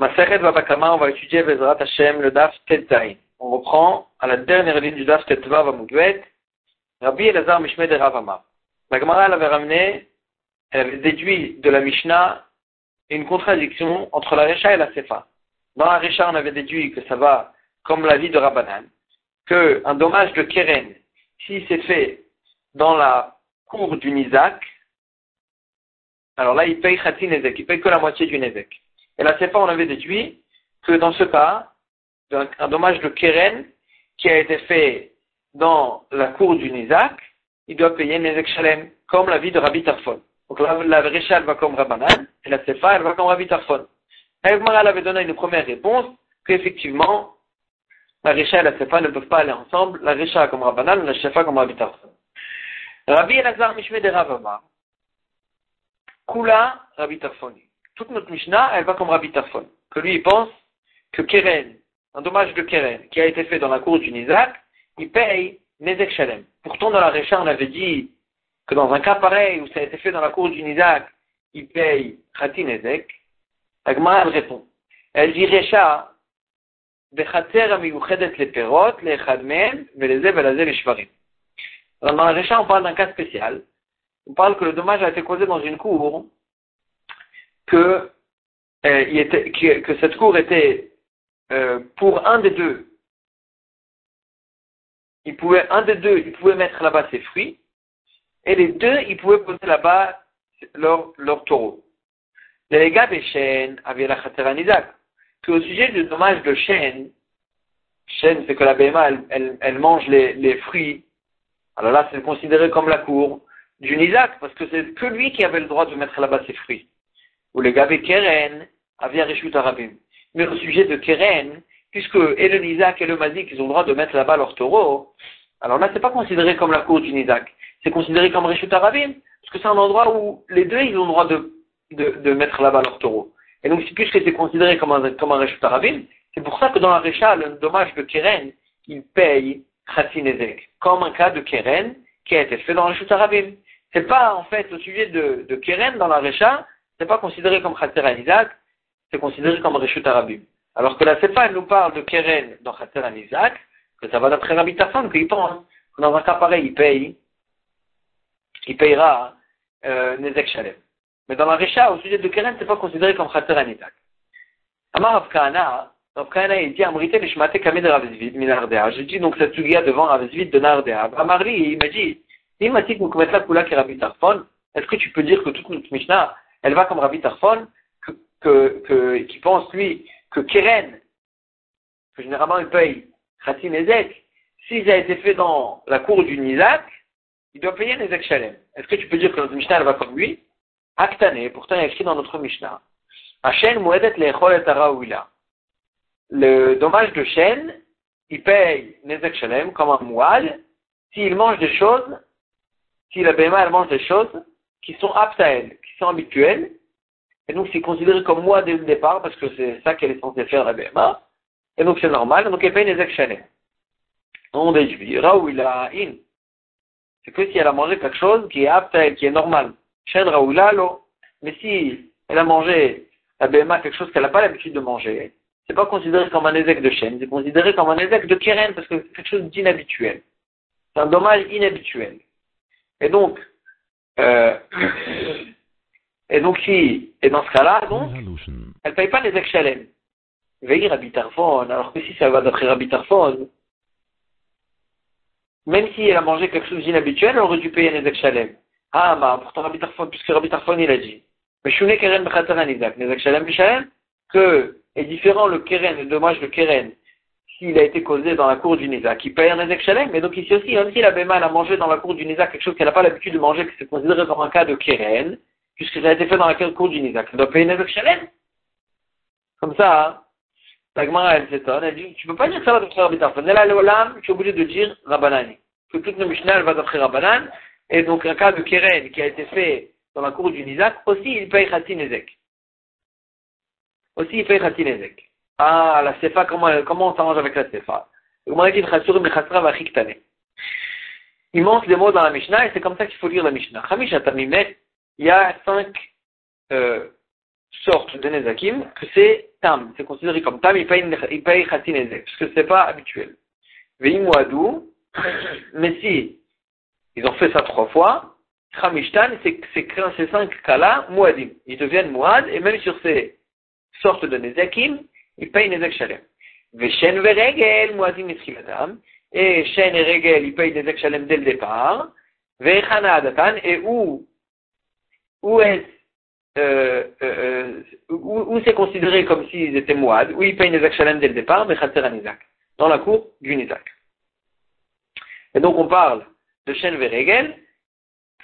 Maseret Babakama, on va étudier Bezrat Hashem, le Daf Tetzain. On reprend à la dernière ligne du Daf Tetva Vamugvet, Rabbi Elazar Mishme de Ravama. La Gemara, elle avait ramené, elle avait déduit de la Mishnah une contradiction entre la Recha et la Sefa. Dans la Recha, on avait déduit que ça va comme la vie de Rabbanan, que un dommage de Keren, si c'est fait dans la cour du Nizak, alors là, il paye Khatin Ezek, il paye que la moitié du Nezek. Et la CFA, on avait déduit que dans ce cas, un, dommage de Keren qui a été fait dans la cour du Nizak, il doit payer Nezek Shalem, comme la vie de Rabbi Tarfon. Donc la, la elle va comme Rabbanan, et la CFA, elle va comme Rabbi Tarfon. elle avait donné une première réponse, qu'effectivement, la Recha et la Sefa ne peuvent pas aller ensemble, la Recha comme Rabbanan, la Sefa comme Rabbi Tarfon. Rabbi Elazar Mishme de Ravama, Kula Rabbi Tarfoni toute notre Mishnah, elle va comme Rabbi Tafon, que lui, il pense que Keren, un dommage de Keren, qui a été fait dans la cour du Nizak, il paye Nezek Shalem. Pourtant, dans la Récha, on avait dit que dans un cas pareil, où ça a été fait dans la cour du Nizak, il paye Khati Nezek. Agma, elle répond. Elle dit Récha, בחצר המיוחדת לפירות, לאחד מהם, ולזה ולזה לשברים. Dans la Récha, on parle d'un cas spécial. On parle que le dommage a été causé dans une cour que, euh, que, cette cour était euh, pour un des deux. Un des deux, il pouvait mettre là-bas ses fruits, et les deux, ils pouvaient poser là-bas leur, leur taureau. Les gars des chênes avaient la khatera Que au sujet du dommage de chêne, chêne, c'est que la BMA, elle, mange les, les, fruits. Alors là, c'est considéré comme la cour du Nizak, parce que c'est que lui qui avait le droit de mettre là-bas ses fruits ou le Gabé Keren Rishut Arabim. Mais au sujet de Keren, puisque et le Nizak et le Mazik, ils ont le droit de mettre là-bas leur taureau, alors là, c'est pas considéré comme la cour du Nizak. C'est considéré comme Rishut Arabim, parce que c'est un endroit où les deux, ils ont le droit de, de, de mettre là-bas leur taureau. Et donc, puisque c'est considéré comme un, comme un Arabim, c'est pour ça que dans la Récha, le dommage de Keren, il paye Khatinezek, comme un cas de Keren qui a été fait dans Rishut Arabim. C'est pas, en fait, au sujet de, de Keren dans la Récha, n'est pas considéré comme Khater Isaac, c'est considéré comme Reshut Arabim. Alors que la Sefa, elle nous parle de Keren dans Khater Isaac, que ça va d'après Rabbi Tarfon, qu'il pense que dans un cas pareil, il paye, il payera euh, Nezek Shalem. Mais dans la Recha, au sujet de Keren, c'est pas considéré comme Khater Isaac. Amar Avkana, Avkana, il dit, Amrité Nishmate Kamed Ravzvid, Minardea. Je dis donc cette sugia devant Ravzvid de Nardea. Amarli, il m'a dit, Kula Rabbi Tarfon, est-ce que tu peux dire que toute notre Mishnah, elle va comme Rabbi Tarfon, que, qui pense, lui, que Keren, que généralement il paye Khatin Ezek, s'il a été fait dans la cour du Nizak, il doit payer un Ezek Shalem. Est-ce que tu peux dire que notre Mishnah, elle va comme lui? Aktane, pourtant il y a écrit dans notre Mishnah. Mouedet Lechol et Le dommage de chêne, il paye Nezek Shalem comme un moual s'il mange des choses, si la BMA elle mange des choses qui sont aptes à elle, qui sont habituelles, et donc c'est considéré comme moi dès le départ, parce que c'est ça qu'elle est censée faire la BMA, et donc c'est normal, donc elle paye les actionnaires. On déduit, Raoula in. C'est que si elle a mangé quelque chose qui est apte à elle, qui est normal. Chen Raoula lo. Mais si elle a mangé la BMA quelque chose qu'elle n'a pas l'habitude de manger, c'est pas considéré comme un ézec de chêne, c'est considéré comme un ézec de keren parce que c'est quelque chose d'inhabituel. C'est un dommage inhabituel. Et donc, euh, et donc, si, et dans ce cas-là, donc, elle ne paye pas les ex-chalem. Veille Rabbi Tarfon, alors que si ça va d'après Rabbi Tarfon, même si elle a mangé quelque chose d'inhabituel, elle aurait dû payer les ex-chalem. Ah, bah, pourtant Rabbi Tarfon, puisque Rabbi Tarfon, il a dit. Mais Shouné Keren Bechater Anizak, les ex-chalem que est différent le Keren, le dommage de Keren, s'il a été causé dans la cour du Nisa, qui paye un Ezek Shalem, mais donc ici aussi, même si la Béma a mangé dans la cour du Nisa quelque chose qu'elle n'a pas l'habitude de manger, que c'est considéré comme un cas de Keren, puisque ça a été fait dans la cour du Nisa, elle doit payer un Ezek Shalem. Comme ça, hein, la Gemara, elle s'étonne, elle dit, tu peux pas dire ça Rabbi Tarfon. A l'Olam, tu es obligé de dire Rabbanani. Que toute la Mishnah, elle va d'après Rabbanan, et donc un cas de Keren qui a été fait dans la cour du Nizak, aussi il paye Khatin Ezek. Aussi il paye Khatin Ezek. Ah, la Sefa, comment, comment on s'arrange avec la Sefa? Il montre les mots dans la Mishnah et c'est comme ça qu'il faut lire la Mishnah. il y a cinq, euh, sorte de Nezakim que c'est Tam. C'est considéré comme Tam, il paye, Khatin Nezek, parce que c'est pas habituel. Veimouadou, mais si ils ont fait ça trois fois, Khamishtan, ces cinq cas-là, Mouadim. Ils deviennent Mouad, et même sur ces sortes de Nezakim, ils payent Nezek Shalem. Veshen Veregel, Mouadim Mitrilatam, et Shen et Regel, ils payent Nezek Shalem dès le départ. Vechana Adatan, et où, où est euh, euh, euh, où, c'est considéré comme s'ils étaient Mouad, où ils payent Nezek Shalem dès le départ, mais Khatser dans la cour du Nizak. Et donc on parle de Shen Veregel,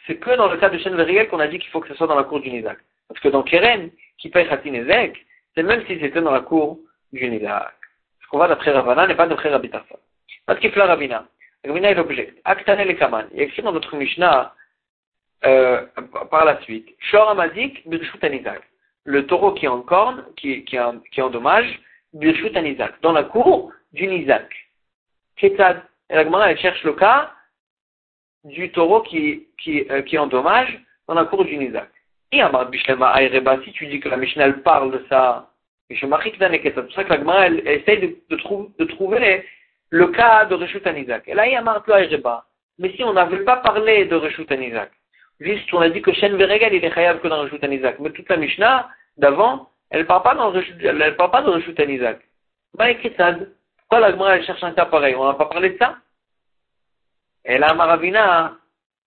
c'est que dans le cas de Shen Verigel qu'on a dit qu'il faut que ce soit dans la cour du Nizak. Parce que dans Keren, qui paye Khatin Ezek, c'est même si c'était dans la cour du Nizak. Ce qu'on va d'après Ravana n'est pas d'après Rabbi Tarfa. Parce qu'il fait Ravina. Ravina est l'objet. Aktane le Kaman. Il y écrit dans notre Mishnah, euh, par la suite, Shor Amazik, Birshut Anizak. Le taureau qui est en corne, qui, qui, qui endommage, Birshut Anizak. Dans la cour du Nizak. Ketad. Et la Gemara, cherche le cas du taureau qui, qui, euh, qui endommage dans la cour du Nizak. Et Amar Bishlema Ayreba, si tu dis que la Mishnah parle de ça, c'est pour ça que la Gemara elle, elle essaie de, trouver le cas de Reshut Nizak. Et là, il y a Martlo Ayreba. Mais si on n'avait pas parlé de Reshut Nizak, juste on a dit que Shen Veregal il est khayab que dans Reshut Nizak, mais toute la Mishnah d'avant, elle elle parle pas de Reshut Nizak. Bah, Pourquoi la Gemara elle cherche un cas pareil? On n'a pas parlé de ça? Et là, Maravina,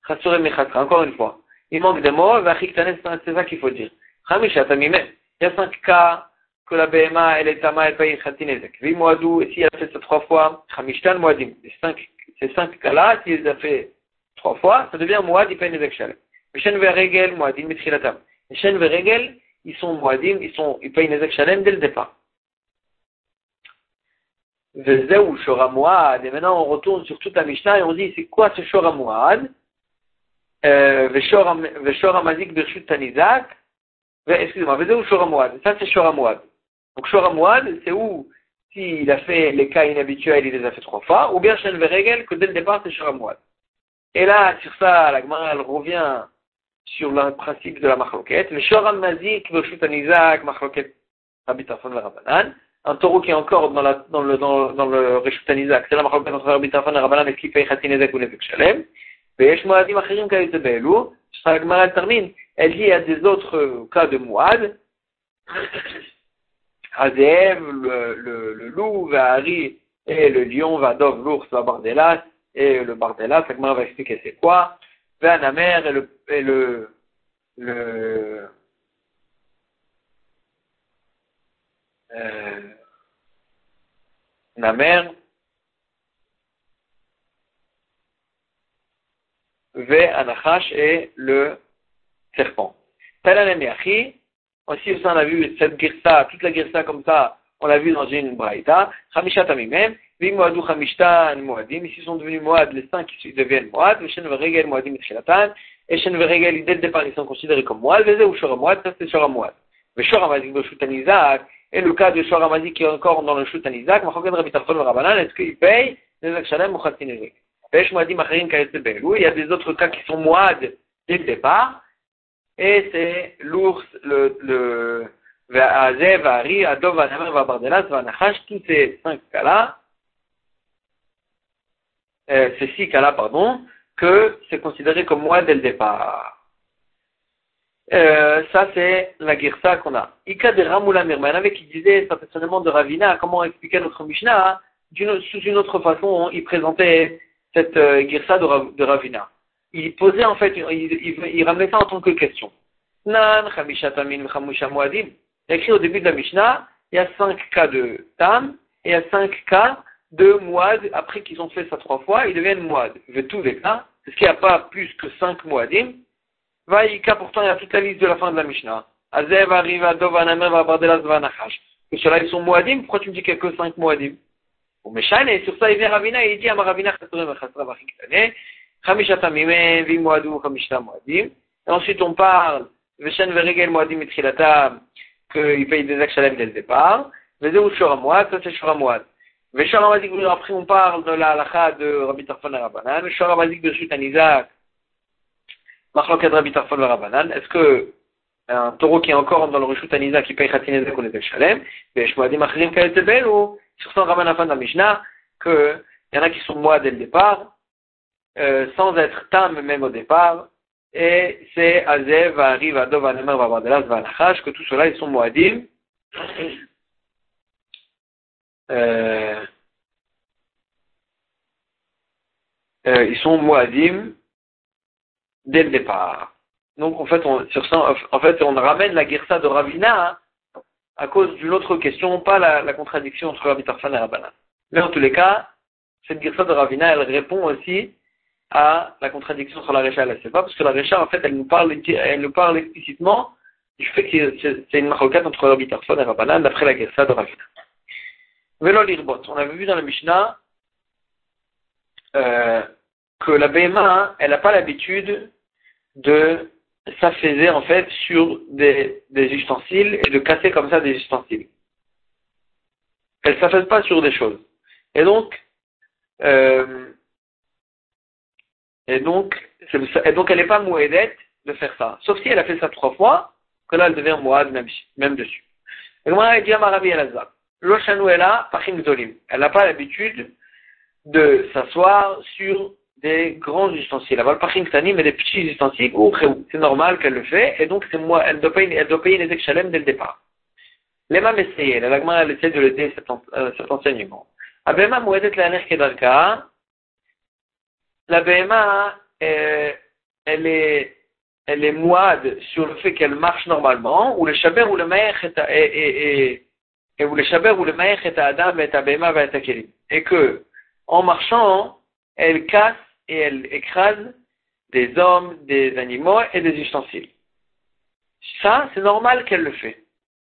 encore une fois. Il manque des mots, c'est ça qu'il faut dire. Il y a cinq cas que la BMA, elle est tama, elle paye khatinezek. Vi moadou, et si elle a fait ça trois fois, chamishtan moadim. Ces cinq cas-là, s'il les a fait trois fois, ça devient moad, il paye nezek shalem. Mishen veregel, moadim, mitrilatam. Mishen veregel, ils sont moadim, ils sont, ils payent nezek shalem dès le départ. Vezeu Shoramouad. Et maintenant, on retourne sur toute la Mishnah et on dit, c'est quoi ce Shoramouad? Euh, Veshoram Birshut Tanizak. Excusez-moi, Vezeu Shoramouad. Ça, c'est Shoramouad. Donc, Shoramouad, c'est où, s'il a fait les cas inhabituels, il les a fait trois fois, ou bien Shen Veregel, que dès le départ, c'est Shoramouad. Et là, sur ça, la Gemara, elle revient sur le principe de la machloket. Le Shoram Mazik, Birshut Tanizak, machloket, Rabbi Tarfon Rabanan un taureau qui est encore dans, le, dans, dans le Reshut Anizak, c'est la marque entre Rabbi et Rabbanan, est-ce qu'il paye ou Nezek Shalem Veyesh Moadim elle dit à des autres cas de le, le loup, et le lion, Vadov, l'ours, la le Ve Anachash et le serpent. Talanemiachi, aussi on a vu cette girsa, toute la girsa comme ça, on l'a vu dans une braïta, Chamishat Amimem, Vimoadou Chamishtan Moadim, ici sont devenus Moad, les cinq qui deviennent Moad, Shen Veregel Moadim Tchilatan, et Shen Veregel, dès le départ, ils sont considérés comme Moad, Veze ou Shora Moad, ça c'est Shora Moad. Mais Shora Mazik Boshutanizak, et le cas de Shor Amazi qui est encore dans le Shut Anizak, Machoken Rabbi Tarfon est-ce qu'il paye Nezak Shalem ou Khatinezek Kaesebelou, il y a des autres cas qui sont Moad dès le départ, et c'est l'ours, le, le, tous ces cinq cas-là, euh, ces six cas-là, pardon, que c'est considéré comme Moad dès le départ. Euh, ça, c'est la girsa qu'on a. Ika de Ramula Mirman, qui disait personnellement de Ravina, comment expliquer notre Mishnah, sous une autre façon, il présentait cette euh, girsa de, Ravina. Il posait en fait, il, il, ramenait ça en tant que question. Nan. Il écrit au début de la Mishnah, il y a cinq cas de Tam, et il y a cinq cas de Muad, après qu'ils ont fait ça trois fois, ils deviennent Muad. Je tous les qu'il n'y a pas plus que cinq Muadim Vaïka, pourtant, il y a toute la liste de la fin de la Mishnah. Azev arrive à Dov, Anamer, Vabardelas, Vanachash. Que ceux-là, ils sont Moadim, pourquoi tu me dis qu'il n'y a que cinq Moadim Ou Meshan, et sur ça, il vient Ravina il dit Moadim. Ensuite, on parle, qu'il paye des achalem dès le départ. Ça c'est après, on parle de la halakha de Rabbi Tarfan et Rabbanan. De Shutanizak, est-ce que un taureau qui est encore dans le Rishut Anisa qui paye sur son Raman Afan Mishnah, qu'il y en a qui sont moi dès le départ, euh, sans être tam même au départ, et c'est Azev, Arrive, Adov, Anemer, Vavardelas, Vanachash, que tout cela ils sont Moadim. Euh, euh, ils sont Moadim dès le départ. Donc en fait, on, sur en fait, on ramène la Girsa de Ravina hein, à cause d'une autre question, pas la, contradiction entre Rabbi Tarfan et Rabbanan. Mais en tous les cas, cette Girsa de Ravina, elle répond aussi à la contradiction sur la Récha et la parce que la Récha, en fait, elle nous parle, explicitement du fait que c'est une maroquette entre Rabbi Tarfon et Rabbanan d'après la Girsa de Ravina. Velo Lirbot, on avait vu dans la Mishnah euh, que la BMA, elle n'a pas l'habitude de s'affaiser en fait sur des, ustensiles et de casser comme ça des ustensiles. Elle ne s'affaise pas sur des choses. Et donc, euh, et donc, et donc elle n'est pas mouedette de faire ça. Sauf si elle a fait ça trois fois, que là elle devient mouad même, dessus. Et. Elle n'a pas l'habitude de s'asseoir sur des grands ustensiles. Elle Pachim Ktanim mais des petits ustensiles, ou c'est normal qu'elle le fait, et donc c'est moi, elle doit payer, elle doit payer les Shalem dès le départ. L'Emam essayé, la Lagma, elle essaie de l'aider cet, euh, cet enseignement. Abema Mouedet la Kedarka, la BMA, euh, elle est, elle est moide sur le fait qu'elle marche normalement, ou le shaber ou le maïch et, et, ou le shaber ou le maïch est adam et BMA va être Et que, en marchant, elle casse et elle écrase des hommes, des animaux et des ustensiles. Ça, c'est normal qu'elle le fait.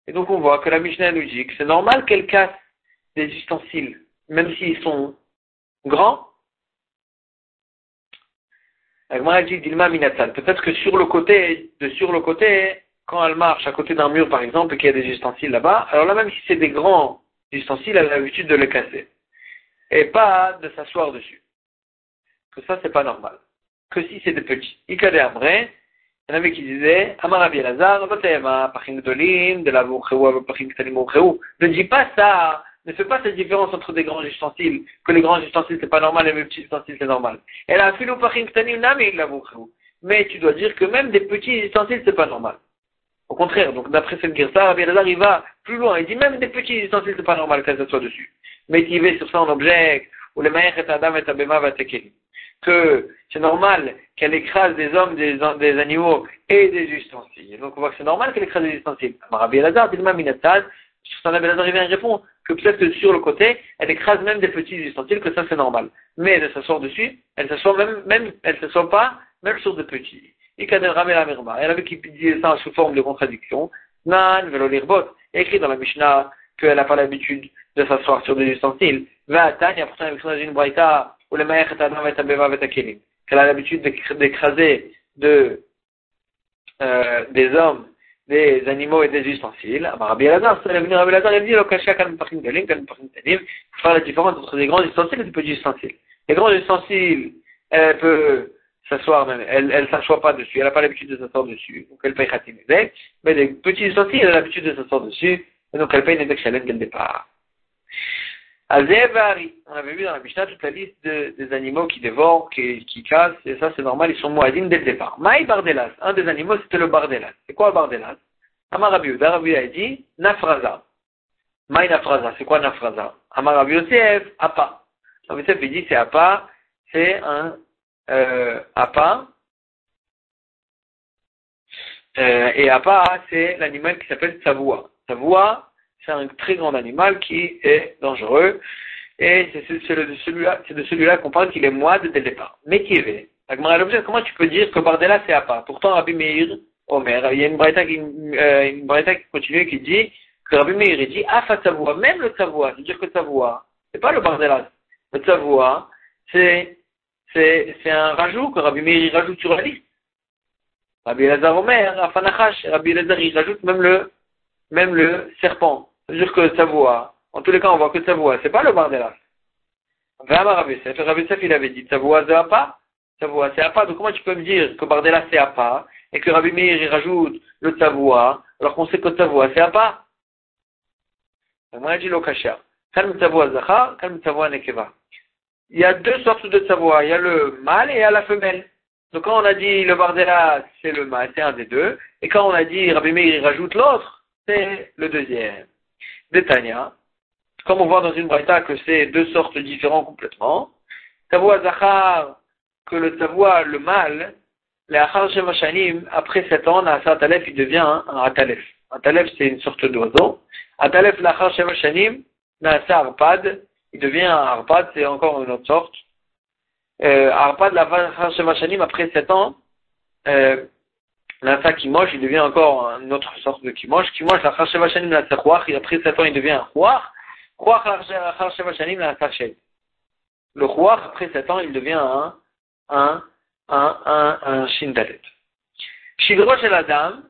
Et donc on voit que la Mishnah nous dit que c'est normal qu'elle casse des ustensiles, même s'ils sont grands, Peut-être que sur le côté, de sur le côté, quand elle marche à côté d'un mur par exemple, et qu'il y a des ustensiles là-bas, alors là même si c'est des grands ustensiles, elle a l'habitude de les casser. Et pas de s'asseoir dessus. Que ça, c'est pas normal. Que si c'est des petits. Il y en avait qui disaient, Amarabi Elazar, de la Ne dis pas ça ne fait pas cette différence entre des grands ustensiles, que les grands ustensiles c'est pas normal et les petits ustensiles c'est normal. Elle a mais tu dois dire que même des petits ustensiles c'est pas normal. Au contraire, donc d'après cette guerre, Rabbi il va plus loin. Il dit même des petits ustensiles c'est pas normal qu'elle soit dessus. Mais il va sur ça en objet, ou le maïr et adam et abema va que c'est normal qu'elle écrase des hommes, des, des, animaux et des ustensiles. Donc on voit que c'est normal qu'elle écrase des ustensiles. Rabbi Elazar, dit sur son Elazar, il vient répondre que peut-être que sur le côté, elle écrase même des petits ustensiles, que ça c'est normal. Mais elle s'assoit dessus, elle s'assoit même, même, elle s'assoit pas, même sur des petits. Et elle avait qui disait ça sous forme de contradiction. Nan, velo écrit dans la Mishnah qu'elle n'a pas l'habitude de s'asseoir sur des ustensiles. Va Tanya, pourtant, avec son une braïta, ou le et et Qu'elle a l'habitude d'écraser de, des hommes des animaux et des ustensiles. Rabbi Elazar, c'est Rabbi Elazar, il dit, il faut faire la différence entre des grands ustensiles et des petits ustensiles. Les grands ustensiles, elle peut s'asseoir même, elle, elle s'assoit pas dessus, elle n'a pas l'habitude de s'asseoir dessus, donc elle paye Khatim mais les petits ustensiles, elle a l'habitude de s'asseoir dessus, et donc elle paye Shalem dès le départ. Azévari, on avait vu dans la Mishnah toute la liste de, des animaux qui dévorent, qui, qui cassent, et ça c'est normal, ils sont moadines dès le départ. Maï Bardelas, un des animaux c'était le Bardelas. C'est quoi le Bardelas? Amar Rabbi a dit Nafraza. Maï Nafraza, c'est quoi Nafraza? Amar Rabbi Yosef, Apa. Rabbi Yosef il dit c'est Apa, c'est un euh, Apa. Euh, et Apa, c'est l'animal qui s'appelle Savoua. Savoua, c'est un très grand animal qui est dangereux. Et c'est de celui-là, qu'on parle qu'il est moide dès le départ. Mais qui est Comment tu peux dire que Bardella c'est Apa Pourtant, Rabbi Meir, Omer, il y a une braïta qui, euh, une qui continue qui dit que Rabbi Meir, dit Afa Savoua, même le Savoua, c'est-à-dire que Savoua, c'est pas le Bardella. Le Savoua, c'est, c'est, c'est un rajout que Rabbi Meir rajoute sur la liste. Rabbi Elazar Omer, Afanachash, Rabbi Elazar, il rajoute même le, même le serpent. C'est-à-dire que Savoie, en tous les cas, on voit que Savoie, c'est pas le Bardelas. Rabbi Sef, il avait dit Savoie, c'est pas. Savoie, c'est pas. Donc comment tu peux me dire que Bardella c'est pas et que Rabbi Meir y rajoute le tavoua, alors qu'on sait que le tavoua c'est part. Moi, l'okasher. Kalm tavoua zachar, kalm tavoua nekeva. Il y a deux sortes de tavoua. Il y a le mâle et il y a la femelle. Donc quand on a dit le bardella, c'est le mâle, c'est un des deux. Et quand on a dit Rabbi Meir y rajoute l'autre, c'est le deuxième. Comme on voit dans une braïta que c'est deux sortes différentes complètement. Tavoua zachar, que le tavoua, le mâle, après sept ans, un Talef, il devient un, Atalef. Un Talef, c'est une sorte d'oiseau. Atalef, Lachar Sheva Shanim, Nasa Arpad, il devient un Arpad, c'est encore une autre sorte. Euh, Arpad, Lachar Sheva Shanim, après sept ans, euh, Nasa Kimosh, il devient encore une autre sorte de Kimosh. Kimosh, Lachar Sheva Shanim, Nasa Chouach, et après sept ans, il devient un Chouach. Chouach, Lachar Sheva Shanim, Nasa Shed. Le Chouach, après sept ans, il devient un, un, un, un, un shindalet. Shidrosh et la dame,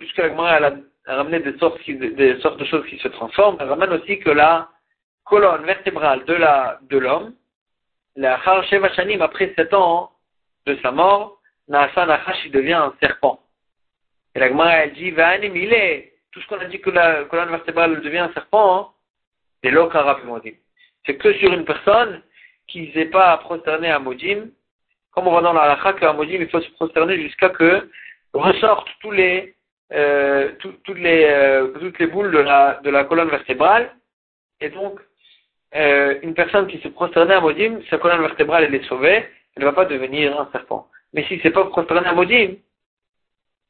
puisque la elle a ramené des sortes, des sortes de choses qui se transforment, elle ramène aussi que la colonne vertébrale de la, de l'homme, la Sheva Shanim, après sept ans de sa mort, Nachash, il devient un serpent. Et la Gemara, elle dit, Vahanim, il est, tout ce qu'on a dit que la colonne vertébrale devient un serpent, c'est l'Okara Modim. C'est que sur une personne qui ne s'est pas prosterné à Modim, comme on voit dans la halakha qu'un modim, il faut se prosterner jusqu'à que ressortent tous les, euh, toutes, les, euh, toutes les boules de la, de la colonne vertébrale. Et donc, euh, une personne qui se prosternait à modim, sa colonne vertébrale, elle est sauvée, elle ne va pas devenir un serpent. Mais si c'est pas prosterné à modim,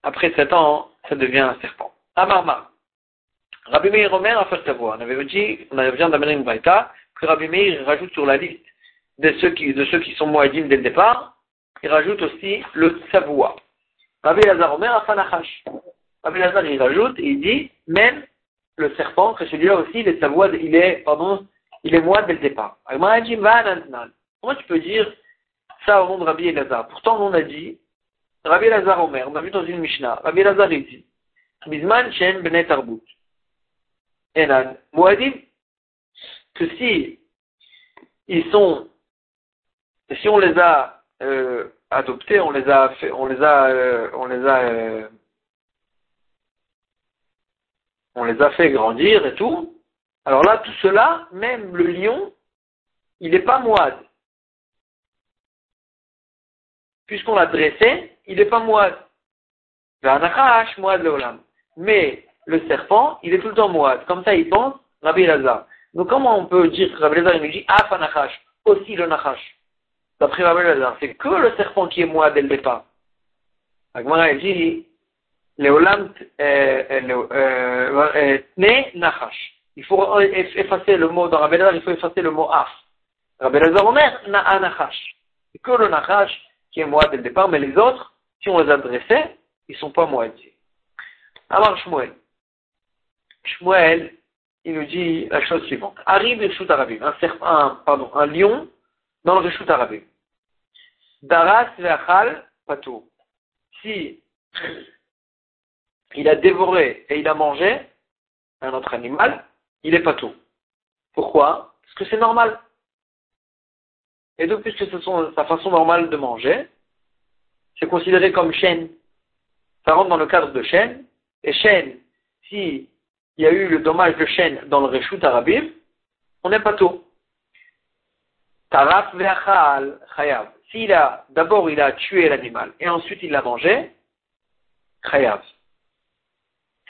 après 7 ans, ça devient un serpent. Amarma. Rabbi Meir Omer a fait savoir. On avait dit, on avait besoin d'amener une baïta, que Rabbi Meir rajoute sur la liste de ceux qui, de ceux qui sont moadim dès le départ, il rajoute aussi le savoie. Rabbi Lazar Omer Afanachash. Rabbi Lazar, il rajoute, il dit, même le serpent, que celui-là aussi, il est savoie, il est, pardon, il est dès le départ. Comment tu peux dire ça au de Rabbi Lazar Pourtant, on a dit, Rabbi Lazar Omer, on a vu dans une Mishnah, Rabbi Lazar, il dit, Bizman Shen Benet Arbut. Enan, Moadim, que si ils sont si on les a euh, adoptés, on les a fait, on les a, euh, on les a, euh, on les a fait grandir et tout. Alors là, tout cela, même le lion, il n'est pas moide. Puisqu'on l'a dressé, il n'est pas moide. Mais le serpent, il est tout le temps moide. Comme ça, il pense Rabbi Lazar. Donc comment on peut dire que Rabbi Lazar, il nous dit Ah, aussi le Nachash D'après Rabbi c'est que le serpent qui est moi dès le départ. Agmara, elle dit, Léolam euh, euh, euh, Tne Nachash. Il faut effacer le mot dans Rabbi il faut effacer le mot Af. Rabbi Lazar Omer, Nachash. C'est que le Nachash qui est moi dès le départ, mais les autres, si on les a dressés, ils ne sont pas moitié. Alors Shmuel. Shmuel, il nous dit la chose suivante. Arrive le shoot un, un, pardon, un lion dans le Rishut Arabim. Daras ve'achal patou. Si il a dévoré et il a mangé un autre animal, il est patou. Pourquoi? Parce que c'est normal. Et donc, puisque c'est sa façon normale de manger, c'est considéré comme chaîne. Ça rentre dans le cadre de chaîne. Et chaîne, si il y a eu le dommage de chaîne dans le Rishut Arabim, on n'est pas tout. Taraf ve'achal chayav. S'il a, d'abord il a tué l'animal et ensuite il l'a mangé, chayav.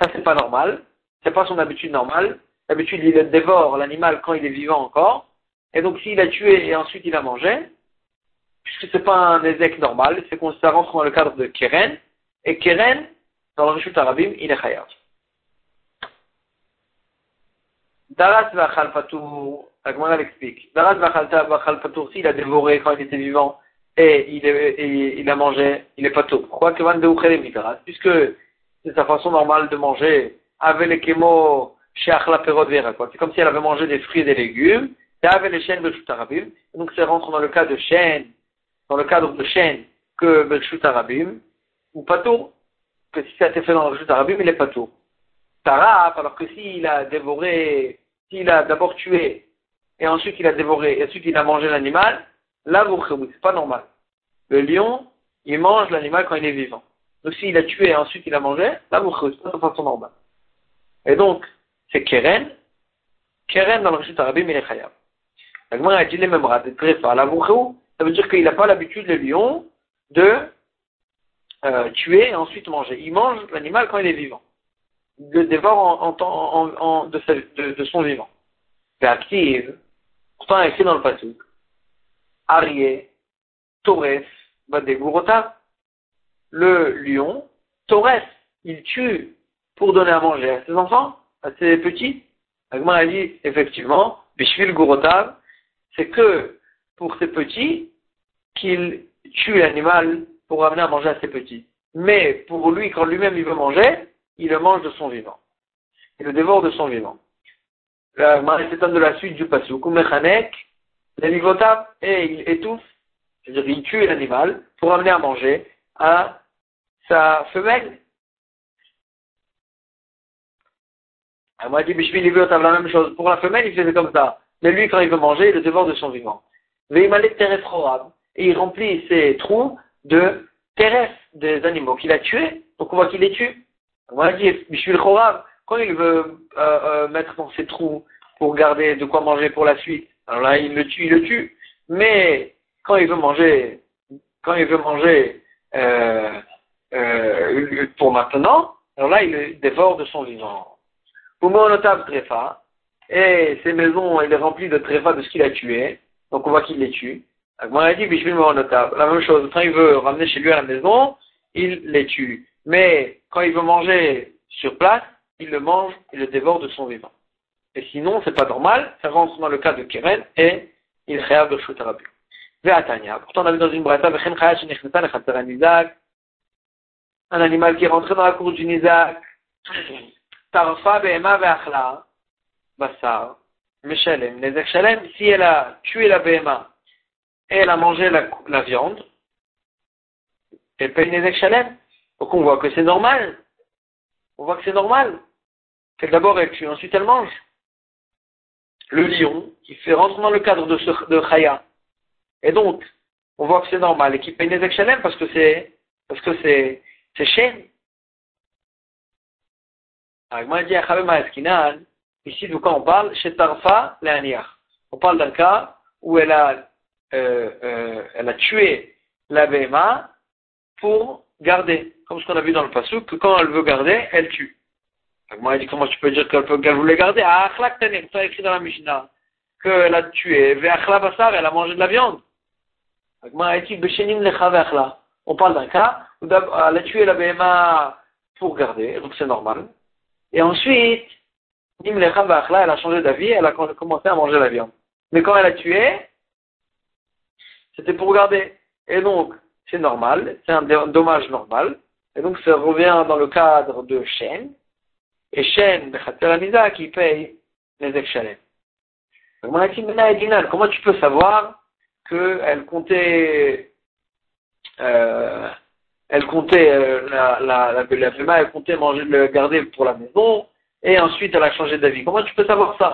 Ça c'est pas normal. C'est pas son habitude normale. D'habitude il dévore l'animal quand il est vivant encore. Et donc s'il a tué et ensuite il a mangé, puisque c'est pas un ézek normal, c'est qu'on ça rentre dans le cadre de keren. Et keren, dans le Rishut Arabim, il est chayav. Daras ve'achal patou la Gemara l'explique. Daras Bachal Patour, il a dévoré quand il était vivant et il, a mangé, il n'est pas tout. Pourquoi que Van de Puisque c'est sa façon normale de manger avec les chez Vera, quoi. C'est comme si elle avait mangé des fruits et des légumes, avec les chaînes de Chutarabim. Donc c'est rentre dans le cas de dans le cadre de chaîne que Bershut Arabim, ou Patour, que si ça a été fait dans le Arabim, il est Patour. Taraf, alors que s'il a dévoré, s'il a d'abord tué et ensuite il a dévoré, et ensuite il a mangé l'animal, là vous c'est pas normal. Le lion, il mange l'animal quand il est vivant. Donc s'il a tué et ensuite il a mangé, là vous c'est pas de façon normale. Et donc, c'est Keren. Keren dans le Rishut Arabim, il est Khayab. La Gemara a dit les mêmes rats, ça veut dire qu'il n'a pas l'habitude, le lion, de euh, tuer et ensuite manger. Il mange l'animal quand il est vivant. Il le dévore en, de, son vivant. C'est active. Pourtant, écrit dans le passage. Arié, Torres, Badegurota. Le lion, Torres, il tue pour donner à manger à ses enfants, à ses petits. Agma a dit, effectivement, Bishvil Gurotav, c'est que pour ses petits, qu'il tue l'animal pour amener à manger à ses petits. Mais pour lui, quand lui-même il veut manger, il le mange de son vivant. Il le dévore de son vivant. La s'étonne de la suite du passage. Et il étouffe, c'est-à-dire il tue l'animal pour amener à manger à sa femelle. Elle m'a dit, la même chose. Pour la femelle, il faisait comme ça. Mais lui, quand il veut manger, il le dévore de son vivant. Et il remplit ses trous de terrestres, des animaux qu'il a tués. Donc on voit qu'il les tue. On m'a dit, Bishvil Chorav, quand il veut euh, euh, mettre dans ses trous pour garder de quoi manger pour la suite, alors là, il le tue, il le tue. Mais quand il veut manger, quand il veut manger euh, pour maintenant, alors là, il le dévore de son vivant. Pour notable tréfa, et ses maisons, il est rempli de tréfa de ce qu'il a tué, donc on voit qu'il les tue. a dit. La même chose, quand il veut ramener chez lui à la maison, il les tue. Mais quand il veut manger sur place, il le mange, il le dévore de son vivant. Et sinon, c'est pas normal, ça rentre dans le cas de Keren et il réave de. Ve'atania. Pourtant, on a vu dans une brata, un animal qui est rentré dans la cour du Nizak, Tarfa Behema Ve'achla, Bassar, Meshalem, Nezek Shalem, si elle a tué la Behema et elle a mangé la, viande, elle paye Nezek Shalem. Donc on voit que c'est normal. On voit que c'est normal. Qu'elle d'abord elle tue, ensuite elle mange. Le lion, qui fait rentrer dans le cadre de, ce, de Chaya. Et donc, on voit que c'est normal et qu'il paye Nezek Shalem parce que c'est, parce que c'est, c'est chaîne. Ici, de quoi on parle Chez Tarfa, On parle d'un cas où elle a, euh, euh, elle a tué la BMA pour garder. Comme ce qu'on a vu dans le passou, que quand elle veut garder, elle tue. Moi, dit comment tu peux dire qu'elle voulait garder? Ah, Achlak Tanim, ça écrit dans la Mishnah. Qu'elle a tué, elle a mangé de la viande. On parle d'un cas où elle a tué la BMA pour garder, donc c'est normal. Et ensuite, elle a changé d'avis, elle a commencé à manger la viande. Mais quand elle a tué, c'était pour garder. Et donc, c'est normal, c'est un dommage normal. Et donc, ça revient dans le cadre de chaîne. Et chaîne, qui paye les exchalem. Comment tu peux savoir qu'elle comptait, euh, elle comptait, euh, la, la, la, la, elle comptait manger, le garder pour la maison, et ensuite elle a changé d'avis. Comment tu peux savoir ça?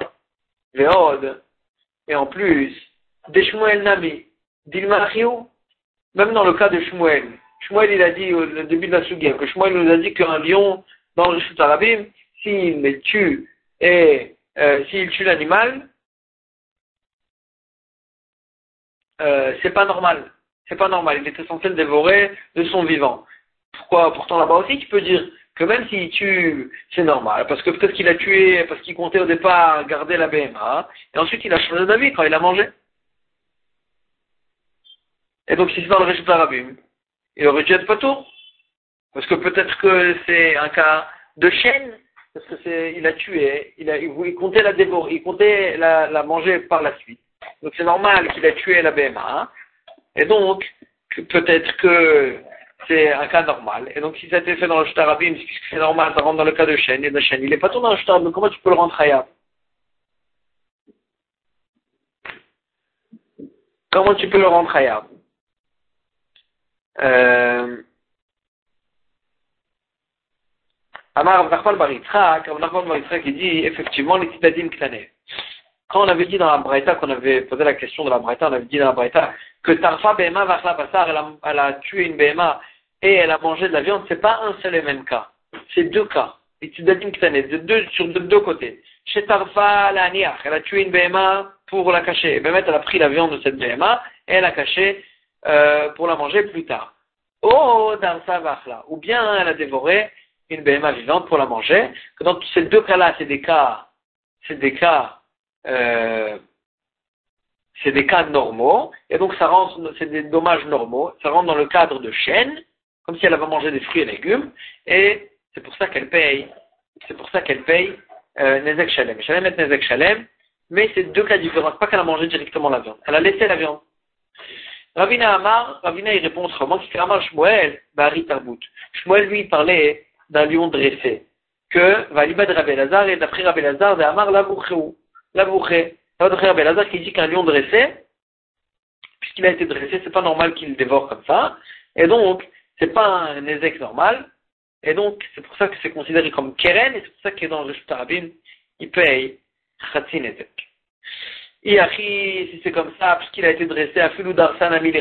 Et en plus, des Shmuel Nami, Dilmachiou, même dans le cas de Shmuel, Shmuel il a dit au début de la Sugia, que Shmuel nous a dit qu'un lion, dans le Shut Arabim, s'il tue et euh, s'il tue l'animal, euh, c'est pas normal. C'est pas normal. Il était censé le dévorer de son vivant. Pourquoi? Pourtant là-bas aussi, tu peux dire que même s'il tue, c'est normal. Parce que peut-être qu'il a tué, parce qu'il comptait au départ garder la BMA, et ensuite il a changé d'avis quand il a mangé. Et donc si c'est dans le résultat Arabim, il aurait dû être pas tout. Parce que peut-être que c'est un cas de chaîne, parce que c'est, il a tué, il comptait la dévorer, il comptait la, la manger par la suite. Donc c'est normal qu'il a tué la BMA. Et donc, peut-être que c'est un cas normal. Et donc, si ça a été fait dans le Shtarabim, puisque c'est normal, ça rentre dans le cas de chaîne, et de chaîne, il n'est pas tout dans le Shtarabim, comment tu peux le rendre Hayab Comment tu peux le rendre Hayab euh... Amar Bar Baritzrak, Bar qui dit effectivement les Tidadim Klané. Quand on avait dit dans la Braïta, qu'on avait posé la question de la Braïta, on avait dit dans la Braïta que Tarfa Behema Vachla a, elle a tué une Behema et elle a mangé de la viande, c'est pas un seul et même cas. C'est deux cas. Et tu de deux, sur de deux côtés. Chez Tarfa, elle a tué une BMA pour la cacher. Et elle a pris la viande de cette BMA et elle a caché euh, pour la manger plus tard. Oh, Darsa Vachla. Ou bien elle a dévoré une BMA vivante pour la manger. Dans ces deux cas-là, c'est des cas, c'est des cas, euh, c'est des cas normaux. Et donc ça rentre, c'est des dommages normaux. Ça rentre dans le cadre de chaîne, comme si elle avait mangé des fruits et légumes. Et c'est pour ça qu'elle paye, c'est pour ça qu'elle paye euh, Nezek Shalem. Shalem est Nezek Shalem, mais c'est deux cas différents. Pas qu'elle a mangé directement la viande. Elle a laissé la viande. Ravina Amar, Ravina il répond autrement, Amar Shmuel, Bari Tarbout. Shmuel lui parlait d'un lion dressé. Que, Valibad de Rabbi Lazar, et d'après Rabbi Lazar, de Amar Lavouchéou. Lavouché. D'après Rabbi Lazar qui dit qu'un lion dressé, puisqu'il a été dressé, c'est pas normal qu'il dévore comme ça. Et donc, c'est pas un Nezek normal, et donc, c'est pour ça que c'est considéré comme keren, et c'est pour ça que dans le Shtarabim, il paye Khatzin Ezek. si c'est comme ça, puisqu'il a été dressé à Filou Darsan Amil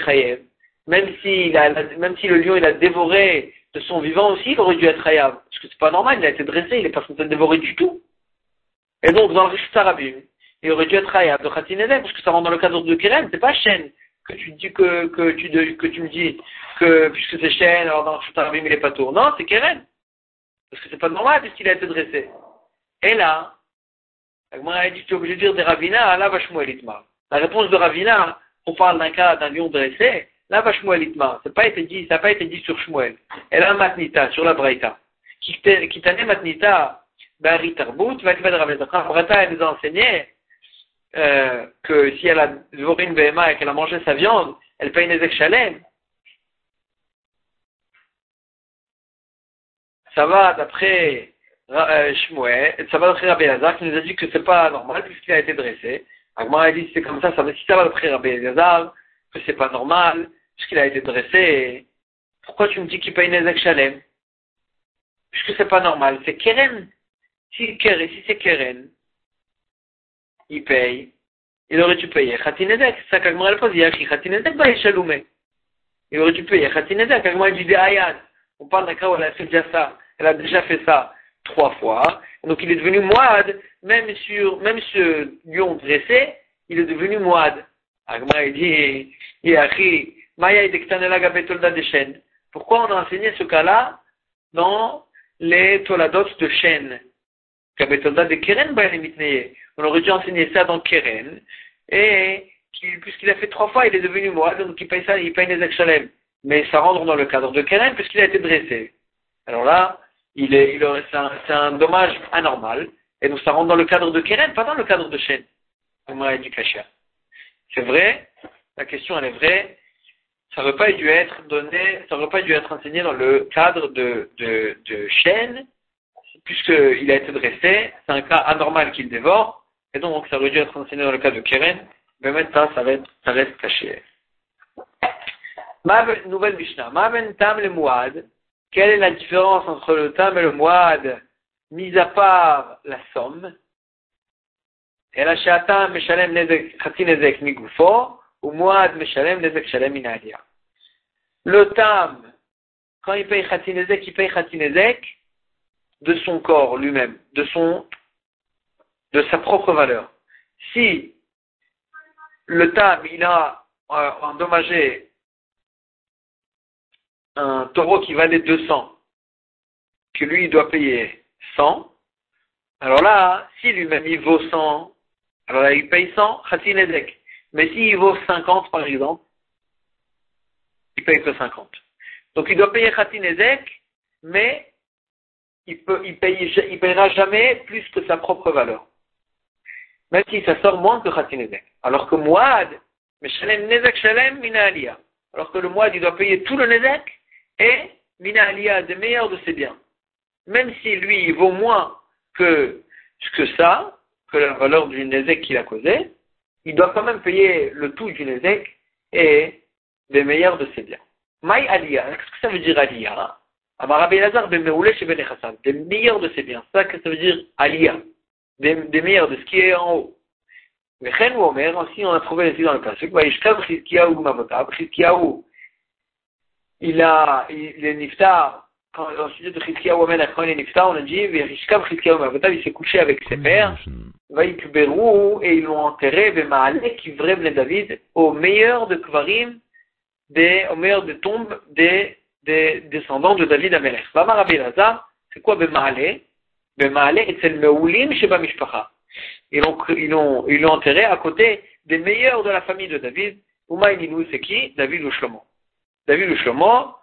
même si, même si le lion il a dévoré de son vivant aussi, il aurait dû être Hayav. Parce que c'est pas normal, il a été dressé, il n'est pas censé dévorer du tout. Et donc, dans le Shtarabim, il aurait dû être Hayav de Khatzin Ezek, parce que ça rentre dans le cadre de keren, c'est pas chaîne que tu dis que, que tu, me dis que puisque c'est chêne, alors dans Chutarabim il est pas tour. Non, c'est Keren. Parce que c'est pas normal puisqu'il a été dressé. Et là, a dit tu es obligé de dire des Ravina, là vachement elitma. La réponse de Ravina, on parle d'un cas d'un lion dressé, là vachement elitma. Ça n'a pas été dit, ça n'a pas été dit sur Shmuel. A un matnita, sur la Braïta. Qui t'a matnita, Bari Tarbout, va te Ravina. Braïta, elle nous a enseigné, euh, que si elle a dévoré une BMA et qu'elle a mangé sa viande, elle paye une Shalem. Ça va d'après euh, ça va d'après Rabbi Lazar qui nous a dit que c'est pas normal puisqu'il a été dressé. Agmar a dit c'est comme ça, ça si ça va d'après Rabbi Lazar, que c'est pas normal puisqu'il a été dressé, pourquoi tu me dis qu'il paye une Shalem Puisque c'est pas normal, c'est Keren. Si, si c'est Keren, il paye, il aurait dû payer ça qu'Agmar le pose, il aurait dû payer Khatinedek. Agmar dit Ayad. On parle d'un cas où elle a fait déjà ça. Elle a déjà fait ça trois fois. Donc il est devenu moide, même sur, même ce lion dressé, il est devenu moide. Agmar il dit, Maya de chêne. Pourquoi on a enseigné ce cas-là dans les toladot de chêne? On aurait dû enseigner ça dans Keren, et puisqu'il a fait trois fois, il est devenu moine, donc il paye ça, il paye les. Mais ça rentre dans le cadre de Keren, puisqu'il a été dressé. Alors là, c'est un, dommage anormal, et donc ça rentre dans le cadre de Keren, pas dans le cadre de Shen. du C'est vrai, la question elle est vraie, ça n'aurait pas dû être donné, ça n'aurait pas dû être enseigné dans le cadre de, de, puisqu'il a été dressé, c'est un cas anormal qu'il dévore, et donc, ça aurait dû être enseigné dans le cas de Keren, mais maintenant, ça, reste, ça reste caché. Nouvelle Mishnah. Maven tam le muad. Quelle est la différence entre le tam et le muad, mis à part la somme? Et la shatam meshalem nezek, nezek migufo, ou muad meshalem nezek shalem. Le tam, quand il paye chatzin nezek, il paye chatzin nezek de son corps lui-même, de son de sa propre valeur. Si le tam, il a euh, endommagé un taureau qui valait 200, que lui, il doit payer 100, alors là, si lui-même il vaut 100, alors là, il paye 100, Khatinezek. Mais s'il vaut 50, par exemple, il paye que 50. Donc il doit payer Khatinezek, mais il, il payera jamais plus que sa propre valeur même si ça sort moins que Khatinezek. Alors que Mouad, Nezek Shalem Mina Alors que le Mouad, il doit payer tout le Nezek et Mina Aliyah, des meilleurs de ses biens. Même si lui, il vaut moins que, que ça, que la valeur du Nezek qu'il a causé, il doit quand même payer le tout du Nezek et des meilleurs de ses biens. Maï Aliyah, qu'est-ce que ça veut dire Aliyah? Amarabe Lazar, des meilleurs de ses biens. Ça, que ça veut dire Aliyah. Des, des meilleurs de ce qui est en haut. Mais ou Omer, ainsi on a trouvé ici dans le passage, il a, il est niftar, quand, le sujet de Chizkiyahu Amelech, quand il est niftar, on a dit, Vérishkav Chizkiyahu Amelech, il s'est couché avec ses pères, Vaikberou, et ils l'ont enterré, Vemaale, qui vrai David, au meilleur de Kvarim, des, au meilleur des tombes des, des descendants de David Amelech. Vamar Rabbi c'est quoi Bemaale? Bemaale, et c'est le Meulim Sheba Mishpacha. Ils l'ont, ils l'ont, ils l'ont enterré à côté des meilleurs de la famille de David. Uma c'est qui? David ou Shlomo. David ou Shlomo,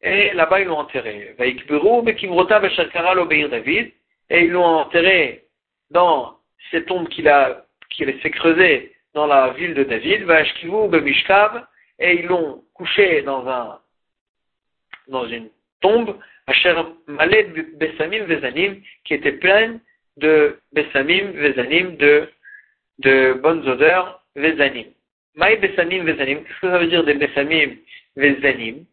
et là-bas ils l'ont enterré. Vaikberu, Mekimrota, Vesharkara, l'Obeir David, et ils l'ont enterré dans ces tombes qu'il a, qu'il s'est creusé dans la ville de David, Vashkivu, Bemishkav, et ils l'ont couché dans un, dans une tombe, Asher Maled Besamim Vezanim, qui était pleine de Besamim Vezanim, de, de bonnes odeurs Vezanim. Maï Besamim Vezanim, qu'est-ce que ça veut dire des Besamim Vezanim?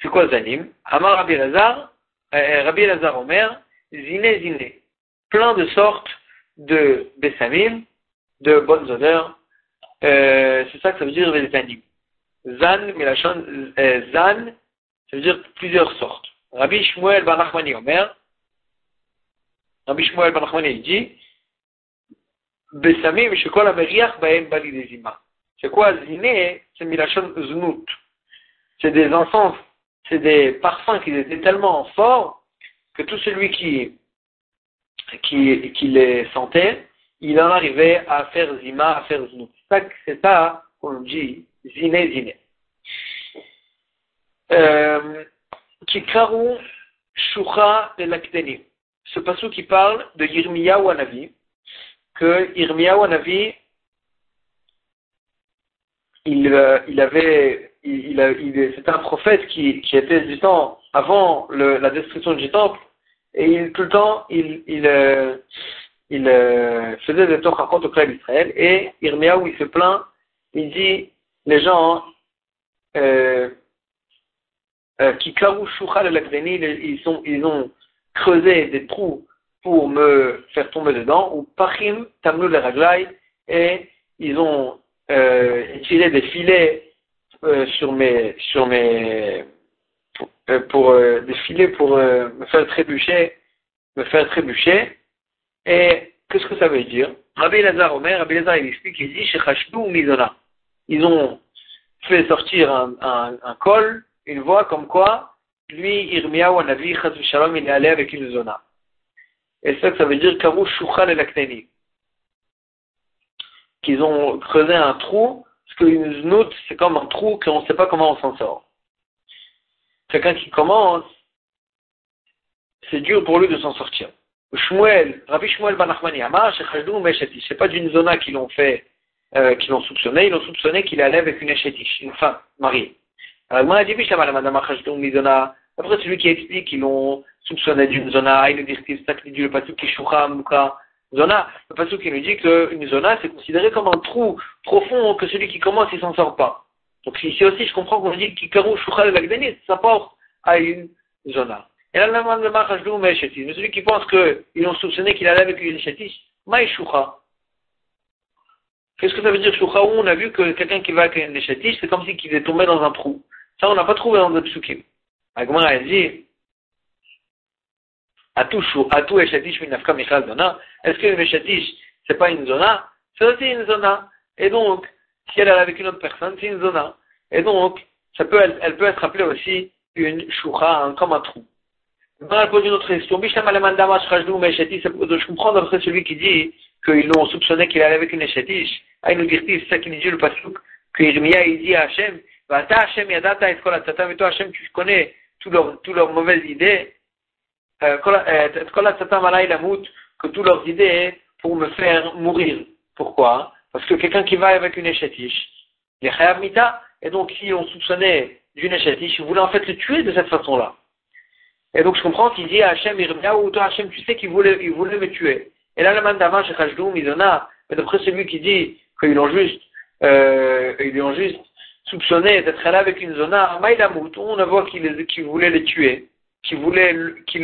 C'est quoi Zanim? Amar Rabbi Lazar, euh, Rabbi Lazar Omer, Zine Zine, plein de sortes de Besamim, de bonnes odeurs, euh, c'est ça que ça veut dire Vezanim. Zan, euh, Zan, ça veut dire plusieurs sortes. Rabbi Shmuel Ben Achmani Omer, Rabbi Shmuel Ben Achmani dit, Besamim, Shekol Ameriach Baem Balidezima. C'est quoi Ziné? C'est Milachon Znout. C'est des encens, c'est des parfums qui étaient tellement forts que tout celui qui, les sentait, il en arrivait à faire Zima, à faire Znout. C'est ça qu'on dit Ziné, Ziné. Euh, Kikaru Shucha et Lakteni. Ce passage qui parle de Yirmiya ou Anavi, que Yirmiya ou Anavi, il, euh, il avait, il, il, c'était un prophète qui, qui était du temps avant la destruction du temple, et il, tout le temps, il, il, euh, il euh, faisait des tours au clan d'Israël, et où il se plaint, il dit, les gens, euh, euh, qui ils, ils ont creusé des trous pour me faire tomber dedans, ou pachim tamnu le raglai, et ils ont euh, tiré des filets euh, sur mes, sur mes, euh, pour des filets pour me faire trébucher, me faire trébucher. Et qu'est-ce que ça veut dire? Rabbi Lazar Omer, Rabbi Lazar explique, il dit, Ils ont fait sortir un, col une voix comme quoi, lui, Irmiyahu Navi, Shalom, il est allé avec une zona. Et ça, ça veut dire Qu'ils ont creusé un trou, parce qu'une znout, c'est comme un trou qu'on ne sait pas comment on s'en sort. Quelqu'un qui commence, c'est dur pour lui de s'en sortir. Shmuel, Rabbi Shmuel Banachmani Amar, c'est pas d'une zona qu'ils l'ont fait, euh, qu'ils l'ont soupçonné, ils l'ont soupçonné qu'il allait avec une échetiche, une femme mariée. Alors, dit, après celui qui explique qu'ils l'ont soupçonné d'une zona, il nous dit que c'est le pasuk qui zona. Le pasuk qui nous dit qu'une zona, c'est considéré comme un trou profond que celui qui commence, il s'en sort pas. Donc ici aussi, je comprends qu'on dit qu'ikaru shucha le ça porte à une zona. Et là, le mais celui qui pense qu'ils ont soupçonné qu'il allait avec une chatish, maïshucha. Qu'est-ce que ça veut dire shucha On a vu que quelqu'un qui va avec une chatish, c'est comme si qu'il est tombé dans un trou. Ça, on n'a pas trouvé dans le psukim. Agmara a dit, Atou Eshatish Minafka Michal Zona. Est-ce que Eshatish, c'est pas une zona? C'est aussi une zona. Et donc, si elle est avec une autre personne, c'est une zona. Et donc, ça peut, elle, peut être appelée aussi une shoucha, comme un trou. Maintenant, elle pose une autre question. Je comprends d'après celui qui dit qu'ils l'ont soupçonné qu'il allait avec une Eshatish. Ah, il nous dit, c'est ça qui nous dit le pasuk, que Irmia, il dit à Hachem, et toi Hashem tu connais toutes leurs, mauvaises idées, euh, euh, que toutes leurs idées pour me faire mourir. Pourquoi? Parce que quelqu'un qui va avec une échatiche, il est mita, et donc si on soupçonnait d'une échatiche, il voulait en fait le tuer de cette façon-là. Et donc je comprends qu'il dit à Hachem, ou toi Hachem, tu sais qu'il voulait, il voulait me tuer. Et là, mais d'après celui qui dit qu'ils l'ont juste, euh, ils l'ont juste soupçonné d'être là avec une zona, on voit qu'il voulait les tuer, qu'il voulait,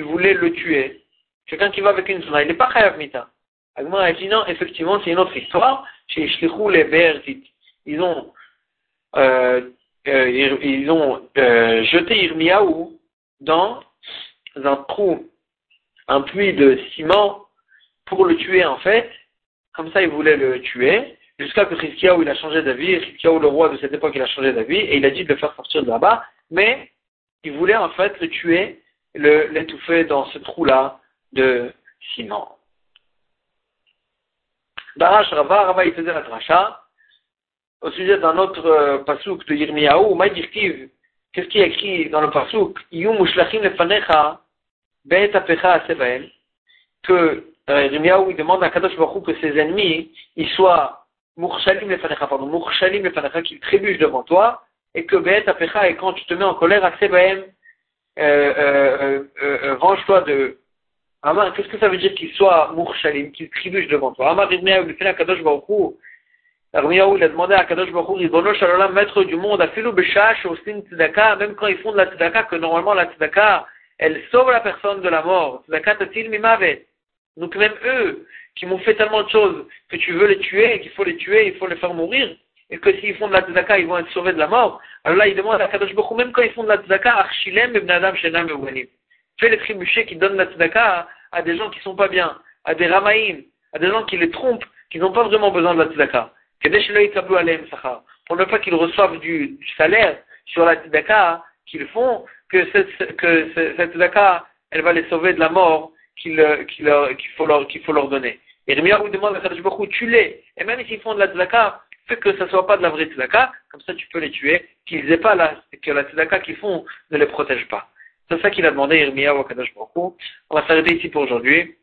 voulait le tuer. Quelqu'un qui va avec une zona, il n'est pas chayav mita. A dit non, effectivement, c'est une autre histoire. Chez Shlichou les Ils ont, euh, euh, ils, ont euh, jeté Irmiaou dans un trou, un puits de ciment pour le tuer en fait. Comme ça, ils voulaient le tuer jusqu'à que Chizkiyahu il a changé d'avis, Chizkiyahu le roi de cette époque il a changé d'avis et il a dit de le faire sortir de là-bas, mais il voulait en fait le tuer, l'étouffer dans ce trou-là de ciment. Darash Rava, Rava il faisait la tracha au sujet d'un autre euh, pasouk de Yirmiyahu, Maïdirkiv, qu'est-ce qui est écrit dans le pasouk? Yum Mushlachim lefanecha, be'et apecha que euh, Yirmiyahu il demande à Kadosh Baruch que ses ennemis, ils soient Mourshalim lefanecha, pardon, Mourshalim lefanecha, qui trébuche devant toi, et que Be'et Apecha, et quand tu te mets en colère, à Sebaem, euh, euh, euh, range-toi de. Amar, qu'est-ce que ça veut dire qu'il soit Mourshalim, qu'il trébuche devant toi? Amar il fait la Kadosh Baruch Irmiyahu, il a demandé à Kadosh Baruch Ribono Shalom, maître du monde, à Filou Beshash, au Sin Tzedaka, même quand ils font de la Tzedaka, que normalement la Tzedaka, elle sauve la personne de la mort. Tzedaka Tatil Mimavet. Donc même eux, qui m'ont fait tellement de choses que tu veux les tuer, qu'il faut les tuer, il faut les faire mourir, et que s'ils font de la tzedaka, ils vont être sauvés de la mort. Alors là, il demande à Kadosh Baruch même quand ils font de la tzedaka, Archilem, Ibn Adam, Shenam, Fais les trébuchés qui donnent la tzedaka à, des gens qui sont pas bien, à des ramaïm, à des gens qui les trompent, qui n'ont pas vraiment besoin de la tzedaka. Pour ne pas qu'ils reçoivent du, salaire sur la tzedaka qu'ils font, que cette, que cette tzedaka, elle va les sauver de la mort qu'il faut, leur, qu'il faut leur donner. Et vous demande à Kadosh Baruch tu-les. Et même s'ils font de la tzedaka, fais que ça ne soit pas de la vraie tzedaka, comme ça tu peux les tuer, qu'ils aient pas la, que la tzedaka qu'ils font ne les protège pas. C'est ça qu'il a demandé Irmiya ou Kadosh Baruch On va s'arrêter ici pour aujourd'hui.